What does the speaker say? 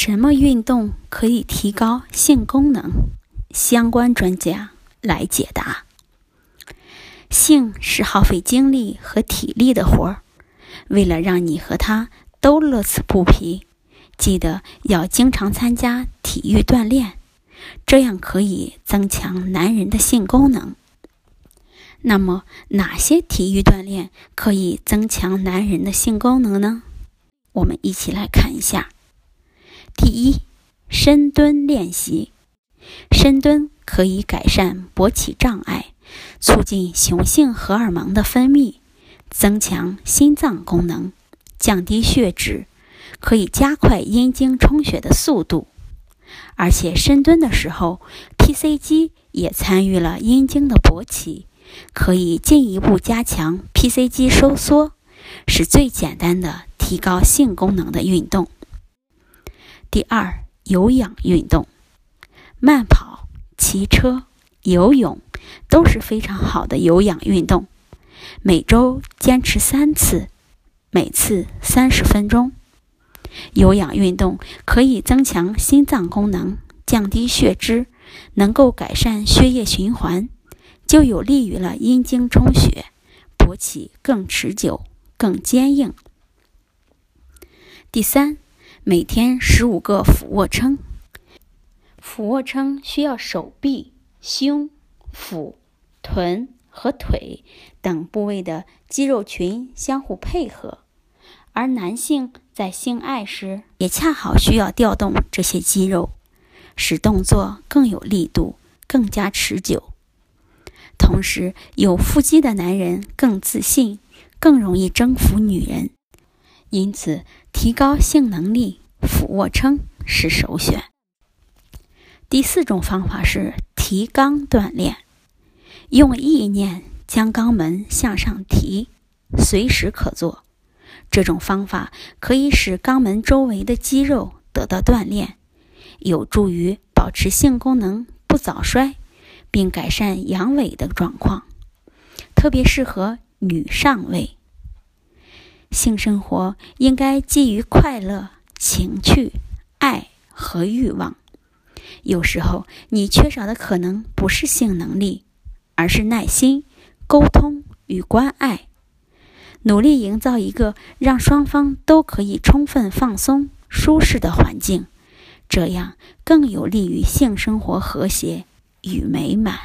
什么运动可以提高性功能？相关专家来解答。性是耗费精力和体力的活儿，为了让你和他都乐此不疲，记得要经常参加体育锻炼，这样可以增强男人的性功能。那么，哪些体育锻炼可以增强男人的性功能呢？我们一起来看一下。第一，深蹲练习。深蹲可以改善勃起障碍，促进雄性荷尔蒙的分泌，增强心脏功能，降低血脂，可以加快阴茎充血的速度。而且深蹲的时候，PC 肌也参与了阴茎的勃起，可以进一步加强 PC 肌收缩，是最简单的提高性功能的运动。第二，有氧运动，慢跑、骑车、游泳都是非常好的有氧运动。每周坚持三次，每次三十分钟。有氧运动可以增强心脏功能，降低血脂，能够改善血液循环，就有利于了阴茎充血，勃起更持久、更坚硬。第三。每天十五个俯卧撑。俯卧撑需要手臂、胸、腹、臀和腿等部位的肌肉群相互配合，而男性在性爱时也恰好需要调动这些肌肉，使动作更有力度、更加持久。同时，有腹肌的男人更自信，更容易征服女人。因此，提高性能力，俯卧撑是首选。第四种方法是提肛锻炼，用意念将肛门向上提，随时可做。这种方法可以使肛门周围的肌肉得到锻炼，有助于保持性功能不早衰，并改善阳痿的状况，特别适合女上位。性生活应该基于快乐、情趣、爱和欲望。有时候，你缺少的可能不是性能力，而是耐心、沟通与关爱。努力营造一个让双方都可以充分放松、舒适的环境，这样更有利于性生活和谐与美满。